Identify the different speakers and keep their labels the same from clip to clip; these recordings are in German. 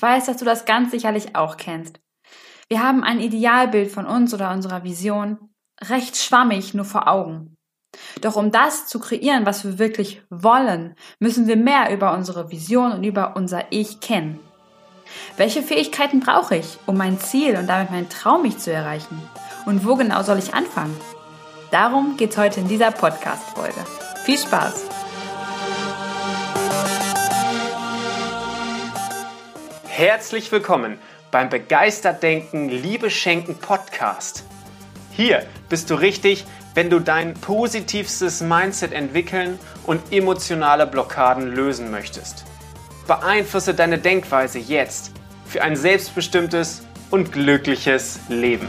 Speaker 1: Ich weiß, dass du das ganz sicherlich auch kennst. Wir haben ein Idealbild von uns oder unserer Vision recht schwammig nur vor Augen. Doch um das zu kreieren, was wir wirklich wollen, müssen wir mehr über unsere Vision und über unser Ich kennen. Welche Fähigkeiten brauche ich, um mein Ziel und damit meinen Traum mich zu erreichen? Und wo genau soll ich anfangen? Darum geht es heute in dieser Podcast-Folge. Viel Spaß!
Speaker 2: Herzlich willkommen beim Begeistert Denken, Liebe Schenken Podcast. Hier bist du richtig, wenn du dein positivstes Mindset entwickeln und emotionale Blockaden lösen möchtest. Beeinflusse deine Denkweise jetzt für ein selbstbestimmtes und glückliches Leben.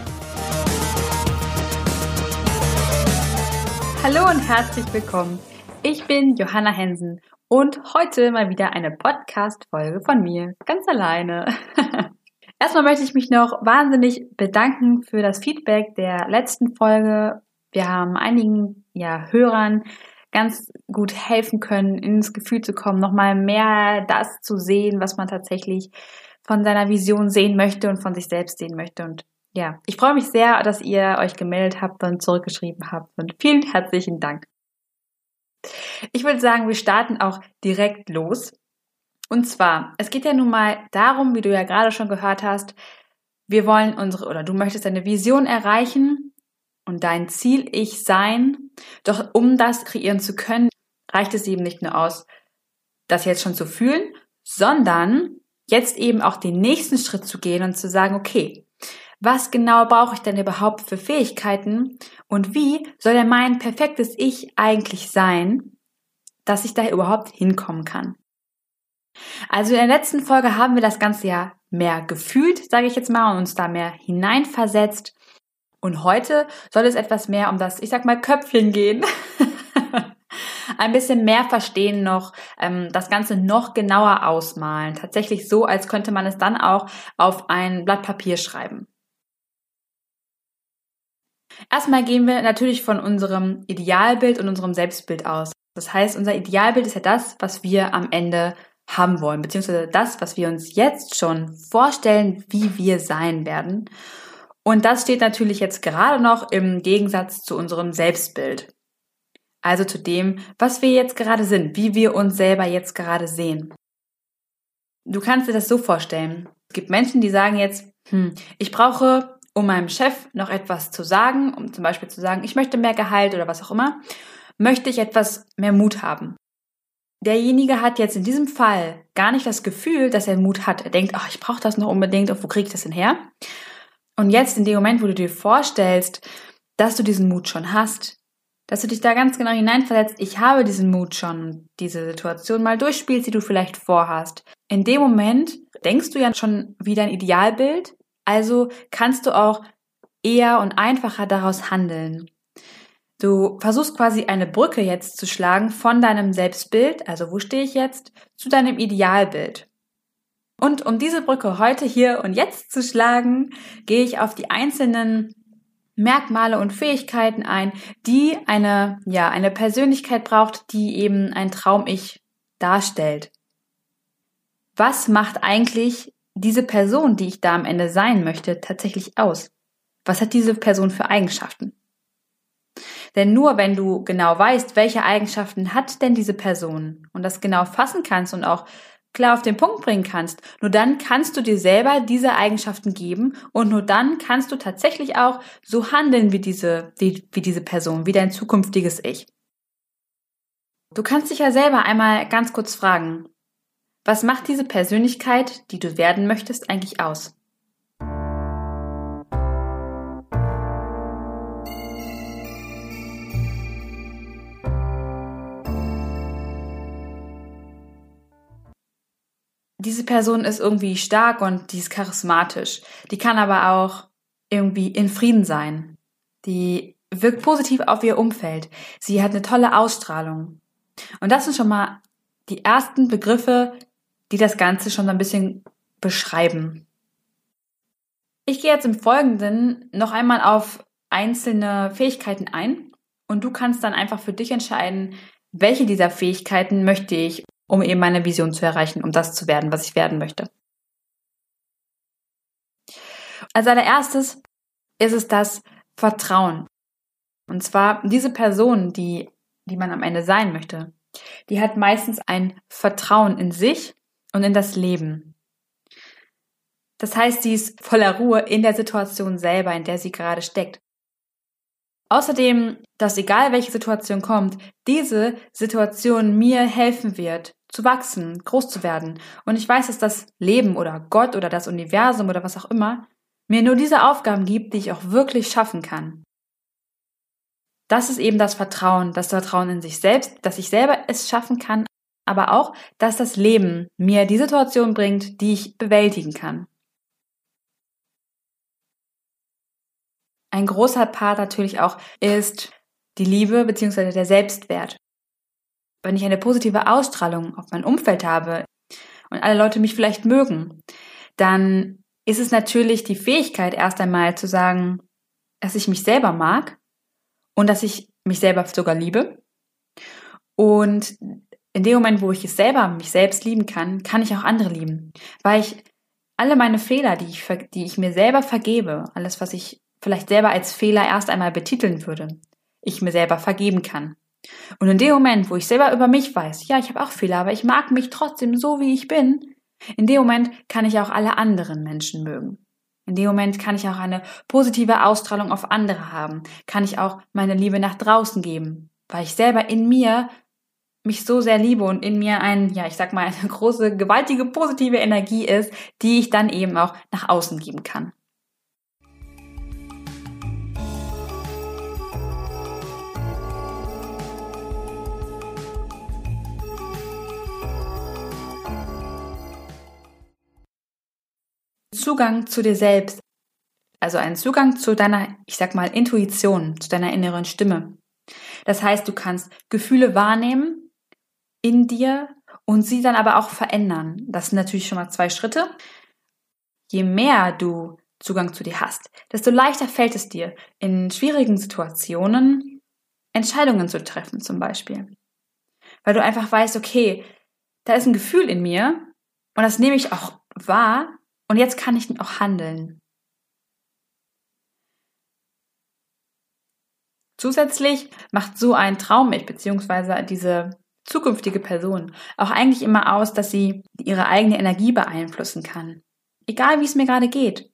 Speaker 1: Hallo und herzlich willkommen. Ich bin Johanna Hensen und heute mal wieder eine Podcast-Folge von mir, ganz alleine. Erstmal möchte ich mich noch wahnsinnig bedanken für das Feedback der letzten Folge. Wir haben einigen ja, Hörern ganz gut helfen können, ins Gefühl zu kommen, nochmal mehr das zu sehen, was man tatsächlich von seiner Vision sehen möchte und von sich selbst sehen möchte. Und ja, ich freue mich sehr, dass ihr euch gemeldet habt und zurückgeschrieben habt. Und vielen herzlichen Dank. Ich würde sagen, wir starten auch direkt los. Und zwar, es geht ja nun mal darum, wie du ja gerade schon gehört hast, wir wollen unsere, oder du möchtest deine Vision erreichen und dein Ziel ich sein. Doch um das kreieren zu können, reicht es eben nicht nur aus, das jetzt schon zu fühlen, sondern jetzt eben auch den nächsten Schritt zu gehen und zu sagen, okay, was genau brauche ich denn überhaupt für Fähigkeiten und wie soll denn mein perfektes Ich eigentlich sein, dass ich da überhaupt hinkommen kann? Also in der letzten Folge haben wir das Ganze ja mehr gefühlt, sage ich jetzt mal, und uns da mehr hineinversetzt. Und heute soll es etwas mehr um das, ich sag mal, Köpfchen gehen. Ein bisschen mehr verstehen noch, ähm, das Ganze noch genauer ausmalen. Tatsächlich so, als könnte man es dann auch auf ein Blatt Papier schreiben. Erstmal gehen wir natürlich von unserem Idealbild und unserem Selbstbild aus. Das heißt, unser Idealbild ist ja das, was wir am Ende haben wollen, beziehungsweise das, was wir uns jetzt schon vorstellen, wie wir sein werden. Und das steht natürlich jetzt gerade noch im Gegensatz zu unserem Selbstbild. Also zu dem, was wir jetzt gerade sind, wie wir uns selber jetzt gerade sehen. Du kannst dir das so vorstellen. Es gibt Menschen, die sagen jetzt, hm, ich brauche um meinem Chef noch etwas zu sagen, um zum Beispiel zu sagen, ich möchte mehr Gehalt oder was auch immer, möchte ich etwas mehr Mut haben. Derjenige hat jetzt in diesem Fall gar nicht das Gefühl, dass er Mut hat. Er denkt, ach, ich brauche das noch unbedingt und wo kriege ich das denn her? Und jetzt in dem Moment, wo du dir vorstellst, dass du diesen Mut schon hast, dass du dich da ganz genau hineinversetzt, ich habe diesen Mut schon, diese Situation mal durchspielst, die du vielleicht vorhast. In dem Moment denkst du ja schon wie dein Idealbild, also kannst du auch eher und einfacher daraus handeln. Du versuchst quasi eine Brücke jetzt zu schlagen von deinem Selbstbild, also wo stehe ich jetzt, zu deinem Idealbild. Und um diese Brücke heute hier und jetzt zu schlagen, gehe ich auf die einzelnen Merkmale und Fähigkeiten ein, die eine, ja, eine Persönlichkeit braucht, die eben ein Traum-Ich darstellt. Was macht eigentlich diese Person, die ich da am Ende sein möchte, tatsächlich aus? Was hat diese Person für Eigenschaften? Denn nur wenn du genau weißt, welche Eigenschaften hat denn diese Person und das genau fassen kannst und auch klar auf den Punkt bringen kannst, nur dann kannst du dir selber diese Eigenschaften geben und nur dann kannst du tatsächlich auch so handeln wie diese, wie, diese Person, wie dein zukünftiges Ich. Du kannst dich ja selber einmal ganz kurz fragen, was macht diese Persönlichkeit, die du werden möchtest, eigentlich aus? Diese Person ist irgendwie stark und die ist charismatisch. Die kann aber auch irgendwie in Frieden sein. Die wirkt positiv auf ihr Umfeld. Sie hat eine tolle Ausstrahlung. Und das sind schon mal die ersten Begriffe, die das Ganze schon ein bisschen beschreiben. Ich gehe jetzt im Folgenden noch einmal auf einzelne Fähigkeiten ein und du kannst dann einfach für dich entscheiden, welche dieser Fähigkeiten möchte ich, um eben meine Vision zu erreichen, um das zu werden, was ich werden möchte. Als allererstes ist es das Vertrauen. Und zwar diese Person, die, die man am Ende sein möchte, die hat meistens ein Vertrauen in sich und in das Leben. Das heißt, sie ist voller Ruhe in der Situation selber, in der sie gerade steckt. Außerdem, dass egal welche Situation kommt, diese Situation mir helfen wird, zu wachsen, groß zu werden. Und ich weiß, dass das Leben oder Gott oder das Universum oder was auch immer mir nur diese Aufgaben gibt, die ich auch wirklich schaffen kann. Das ist eben das Vertrauen, das Vertrauen in sich selbst, dass ich selber es schaffen kann, aber auch, dass das Leben mir die Situation bringt, die ich bewältigen kann. Ein großer Part natürlich auch ist die Liebe bzw. der Selbstwert. Wenn ich eine positive Ausstrahlung auf mein Umfeld habe und alle Leute mich vielleicht mögen, dann ist es natürlich die Fähigkeit erst einmal zu sagen, dass ich mich selber mag und dass ich mich selber sogar liebe. Und in dem Moment, wo ich es selber, mich selbst lieben kann, kann ich auch andere lieben. Weil ich alle meine Fehler, die ich, die ich mir selber vergebe, alles, was ich vielleicht selber als Fehler erst einmal betiteln würde, ich mir selber vergeben kann. Und in dem Moment, wo ich selber über mich weiß, ja, ich habe auch Fehler, aber ich mag mich trotzdem so, wie ich bin, in dem Moment kann ich auch alle anderen Menschen mögen. In dem Moment kann ich auch eine positive Ausstrahlung auf andere haben, kann ich auch meine Liebe nach draußen geben, weil ich selber in mir mich so sehr liebe und in mir ein, ja, ich sag mal, eine große, gewaltige, positive Energie ist, die ich dann eben auch nach außen geben kann. Zugang zu dir selbst, also einen Zugang zu deiner, ich sag mal, Intuition, zu deiner inneren Stimme. Das heißt, du kannst Gefühle wahrnehmen in dir und sie dann aber auch verändern. Das sind natürlich schon mal zwei Schritte. Je mehr du Zugang zu dir hast, desto leichter fällt es dir, in schwierigen Situationen Entscheidungen zu treffen, zum Beispiel. Weil du einfach weißt, okay, da ist ein Gefühl in mir und das nehme ich auch wahr und jetzt kann ich auch handeln. Zusätzlich macht so ein Traummilch bzw. diese zukünftige Person auch eigentlich immer aus, dass sie ihre eigene Energie beeinflussen kann. Egal wie es mir gerade geht.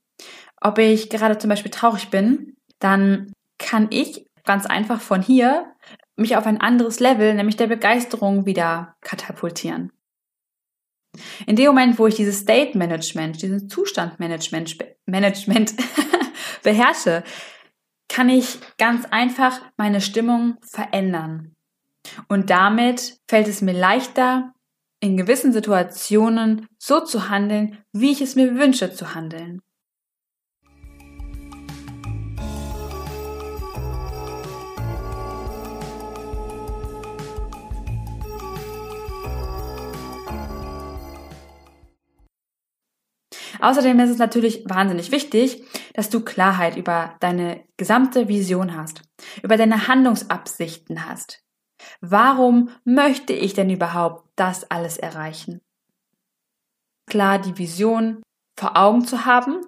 Speaker 1: Ob ich gerade zum Beispiel traurig bin, dann kann ich ganz einfach von hier mich auf ein anderes Level, nämlich der Begeisterung, wieder katapultieren. In dem Moment, wo ich dieses State Management, diesen Zustand Management, Management beherrsche, kann ich ganz einfach meine Stimmung verändern. Und damit fällt es mir leichter, in gewissen Situationen so zu handeln, wie ich es mir wünsche zu handeln. Außerdem ist es natürlich wahnsinnig wichtig, dass du Klarheit über deine gesamte Vision hast, über deine Handlungsabsichten hast. Warum möchte ich denn überhaupt das alles erreichen? Klar, die Vision vor Augen zu haben,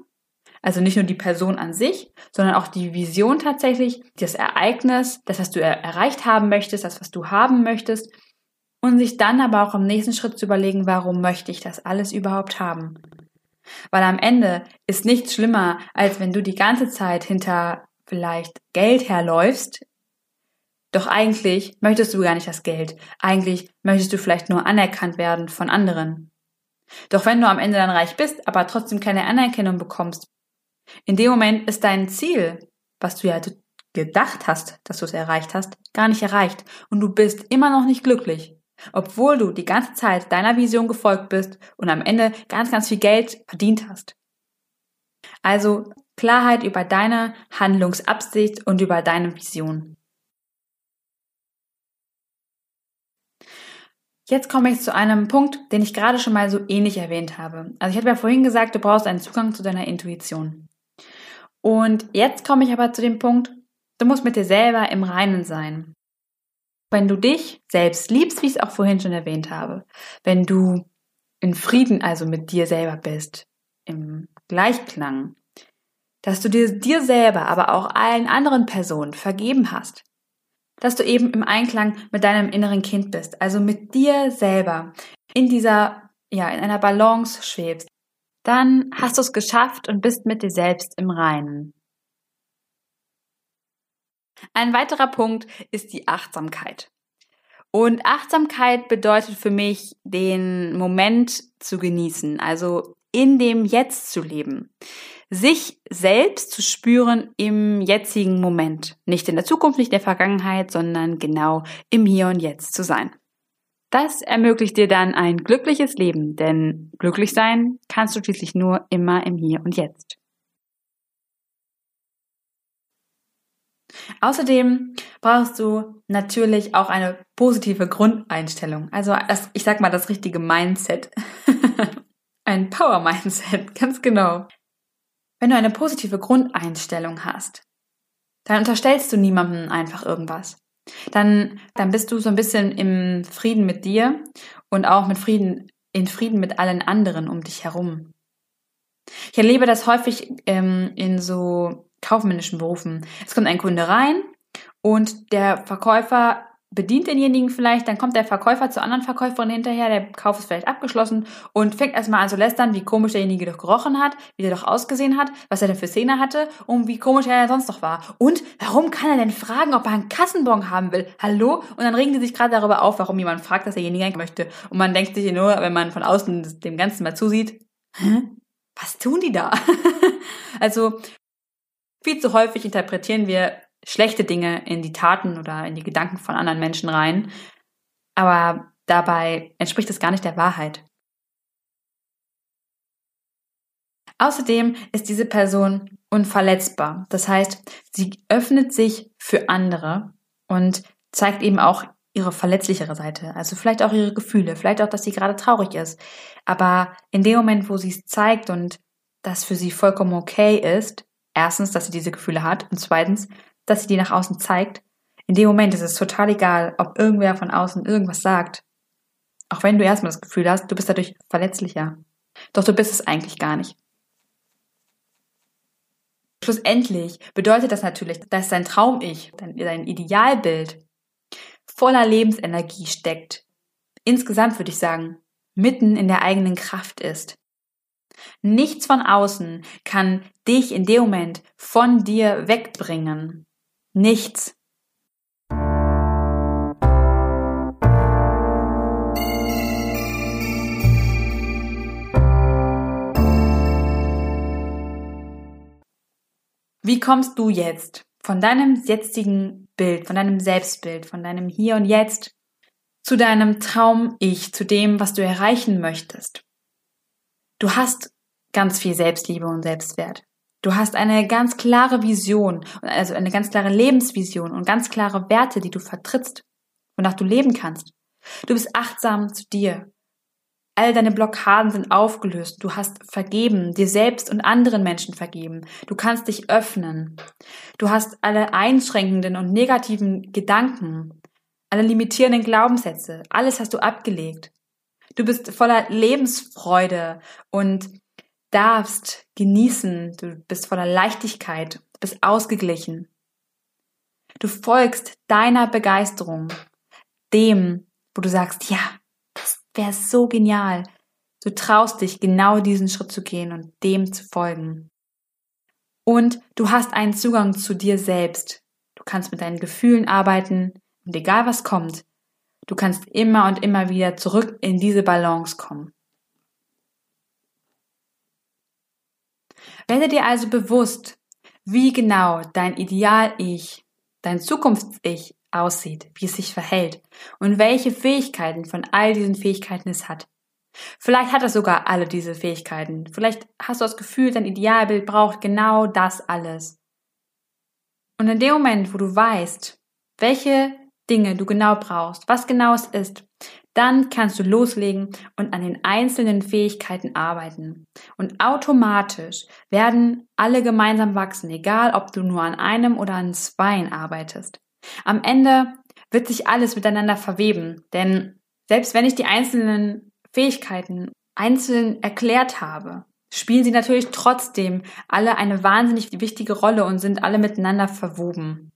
Speaker 1: also nicht nur die Person an sich, sondern auch die Vision tatsächlich, das Ereignis, das, was du erreicht haben möchtest, das, was du haben möchtest, und sich dann aber auch im nächsten Schritt zu überlegen, warum möchte ich das alles überhaupt haben? Weil am Ende ist nichts schlimmer, als wenn du die ganze Zeit hinter vielleicht Geld herläufst. Doch eigentlich möchtest du gar nicht das Geld. Eigentlich möchtest du vielleicht nur anerkannt werden von anderen. Doch wenn du am Ende dann reich bist, aber trotzdem keine Anerkennung bekommst, in dem Moment ist dein Ziel, was du ja gedacht hast, dass du es erreicht hast, gar nicht erreicht und du bist immer noch nicht glücklich obwohl du die ganze Zeit deiner Vision gefolgt bist und am Ende ganz, ganz viel Geld verdient hast. Also Klarheit über deine Handlungsabsicht und über deine Vision. Jetzt komme ich zu einem Punkt, den ich gerade schon mal so ähnlich erwähnt habe. Also ich hatte ja vorhin gesagt, du brauchst einen Zugang zu deiner Intuition. Und jetzt komme ich aber zu dem Punkt, du musst mit dir selber im Reinen sein. Wenn du dich selbst liebst, wie ich es auch vorhin schon erwähnt habe, wenn du in Frieden also mit dir selber bist, im Gleichklang, dass du dir, dir selber, aber auch allen anderen Personen vergeben hast. Dass du eben im Einklang mit deinem inneren Kind bist, also mit dir selber in dieser, ja, in einer Balance schwebst. Dann hast du es geschafft und bist mit dir selbst im Reinen. Ein weiterer Punkt ist die Achtsamkeit. Und Achtsamkeit bedeutet für mich, den Moment zu genießen, also in dem Jetzt zu leben. Sich selbst zu spüren im jetzigen Moment. Nicht in der Zukunft, nicht in der Vergangenheit, sondern genau im Hier und Jetzt zu sein. Das ermöglicht dir dann ein glückliches Leben, denn glücklich sein kannst du schließlich nur immer im Hier und Jetzt. Außerdem brauchst du natürlich auch eine positive Grundeinstellung. Also ich sag mal das richtige Mindset. Ein Power-Mindset, ganz genau. Wenn du eine positive Grundeinstellung hast, dann unterstellst du niemandem einfach irgendwas. Dann, dann bist du so ein bisschen im Frieden mit dir und auch mit Frieden, in Frieden mit allen anderen um dich herum. Ich erlebe das häufig ähm, in so kaufmännischen Berufen. Es kommt ein Kunde rein und der Verkäufer bedient denjenigen vielleicht, dann kommt der Verkäufer zur anderen Verkäuferin hinterher, der Kauf ist vielleicht abgeschlossen und fängt erstmal an zu lästern, wie komisch derjenige doch gerochen hat, wie der doch ausgesehen hat, was er denn für Szene hatte und wie komisch er sonst noch war. Und warum kann er denn fragen, ob er einen Kassenbon haben will? Hallo? Und dann regen die sich gerade darüber auf, warum jemand fragt, dass derjenige möchte. Und man denkt sich nur, wenn man von außen dem Ganzen mal zusieht, hä? Was tun die da? also viel zu häufig interpretieren wir schlechte Dinge in die Taten oder in die Gedanken von anderen Menschen rein, aber dabei entspricht es gar nicht der Wahrheit. Außerdem ist diese Person unverletzbar. Das heißt, sie öffnet sich für andere und zeigt eben auch ihre verletzlichere Seite. Also vielleicht auch ihre Gefühle, vielleicht auch, dass sie gerade traurig ist. Aber in dem Moment, wo sie es zeigt und das für sie vollkommen okay ist, Erstens, dass sie diese Gefühle hat und zweitens, dass sie die nach außen zeigt. In dem Moment ist es total egal, ob irgendwer von außen irgendwas sagt. Auch wenn du erstmal das Gefühl hast, du bist dadurch verletzlicher. Doch du bist es eigentlich gar nicht. Schlussendlich bedeutet das natürlich, dass dein Traum-Ich, dein, dein Idealbild voller Lebensenergie steckt. Insgesamt würde ich sagen, mitten in der eigenen Kraft ist. Nichts von außen kann dich in dem Moment von dir wegbringen. Nichts. Wie kommst du jetzt von deinem jetzigen Bild, von deinem Selbstbild, von deinem Hier und Jetzt zu deinem Traum-Ich, zu dem, was du erreichen möchtest? Du hast ganz viel Selbstliebe und Selbstwert. Du hast eine ganz klare Vision, also eine ganz klare Lebensvision und ganz klare Werte, die du vertrittst, wonach du leben kannst. Du bist achtsam zu dir. All deine Blockaden sind aufgelöst. Du hast vergeben, dir selbst und anderen Menschen vergeben. Du kannst dich öffnen. Du hast alle einschränkenden und negativen Gedanken, alle limitierenden Glaubenssätze, alles hast du abgelegt. Du bist voller Lebensfreude und darfst genießen. Du bist voller Leichtigkeit, du bist ausgeglichen. Du folgst deiner Begeisterung, dem, wo du sagst, ja, das wäre so genial. Du traust dich, genau diesen Schritt zu gehen und dem zu folgen. Und du hast einen Zugang zu dir selbst. Du kannst mit deinen Gefühlen arbeiten und egal was kommt, du kannst immer und immer wieder zurück in diese Balance kommen. Werde dir also bewusst, wie genau dein Ideal-Ich, dein Zukunfts-Ich aussieht, wie es sich verhält und welche Fähigkeiten von all diesen Fähigkeiten es hat. Vielleicht hat es sogar alle diese Fähigkeiten. Vielleicht hast du das Gefühl, dein Idealbild braucht genau das alles. Und in dem Moment, wo du weißt, welche Dinge du genau brauchst, was genau es ist, dann kannst du loslegen und an den einzelnen Fähigkeiten arbeiten. Und automatisch werden alle gemeinsam wachsen, egal ob du nur an einem oder an zweien arbeitest. Am Ende wird sich alles miteinander verweben, denn selbst wenn ich die einzelnen Fähigkeiten einzeln erklärt habe, spielen sie natürlich trotzdem alle eine wahnsinnig wichtige Rolle und sind alle miteinander verwoben.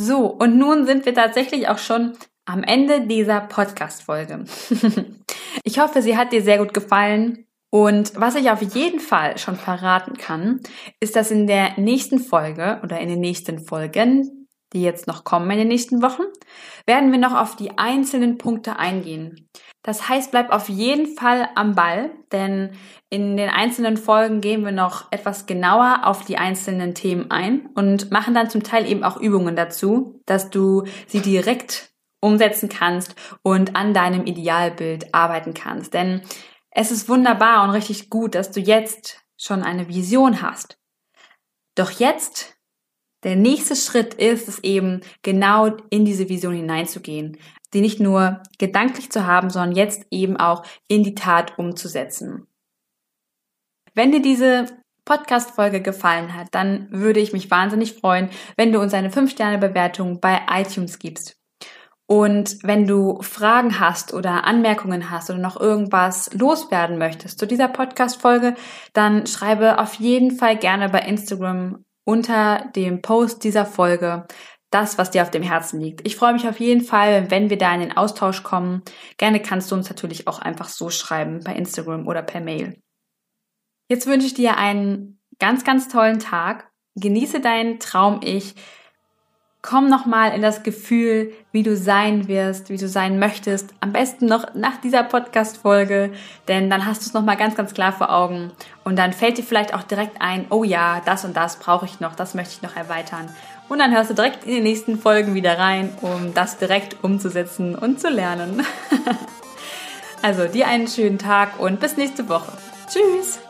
Speaker 1: So, und nun sind wir tatsächlich auch schon am Ende dieser Podcast-Folge. ich hoffe, sie hat dir sehr gut gefallen. Und was ich auf jeden Fall schon verraten kann, ist, dass in der nächsten Folge oder in den nächsten Folgen, die jetzt noch kommen in den nächsten Wochen, werden wir noch auf die einzelnen Punkte eingehen. Das heißt, bleib auf jeden Fall am Ball, denn in den einzelnen Folgen gehen wir noch etwas genauer auf die einzelnen Themen ein und machen dann zum Teil eben auch Übungen dazu, dass du sie direkt umsetzen kannst und an deinem Idealbild arbeiten kannst. Denn es ist wunderbar und richtig gut, dass du jetzt schon eine Vision hast. Doch jetzt, der nächste Schritt ist es eben, genau in diese Vision hineinzugehen, sie nicht nur gedanklich zu haben, sondern jetzt eben auch in die Tat umzusetzen. Wenn dir diese Podcast-Folge gefallen hat, dann würde ich mich wahnsinnig freuen, wenn du uns eine 5-Sterne-Bewertung bei iTunes gibst. Und wenn du Fragen hast oder Anmerkungen hast oder noch irgendwas loswerden möchtest zu dieser Podcast-Folge, dann schreibe auf jeden Fall gerne bei Instagram unter dem Post dieser Folge das, was dir auf dem Herzen liegt. Ich freue mich auf jeden Fall, wenn wir da in den Austausch kommen. Gerne kannst du uns natürlich auch einfach so schreiben bei Instagram oder per Mail. Jetzt wünsche ich dir einen ganz, ganz tollen Tag. Genieße deinen Traum-Ich komm nochmal in das Gefühl, wie du sein wirst, wie du sein möchtest. Am besten noch nach dieser Podcast-Folge, denn dann hast du es nochmal ganz, ganz klar vor Augen. Und dann fällt dir vielleicht auch direkt ein, oh ja, das und das brauche ich noch, das möchte ich noch erweitern. Und dann hörst du direkt in den nächsten Folgen wieder rein, um das direkt umzusetzen und zu lernen. also dir einen schönen Tag und bis nächste Woche. Tschüss!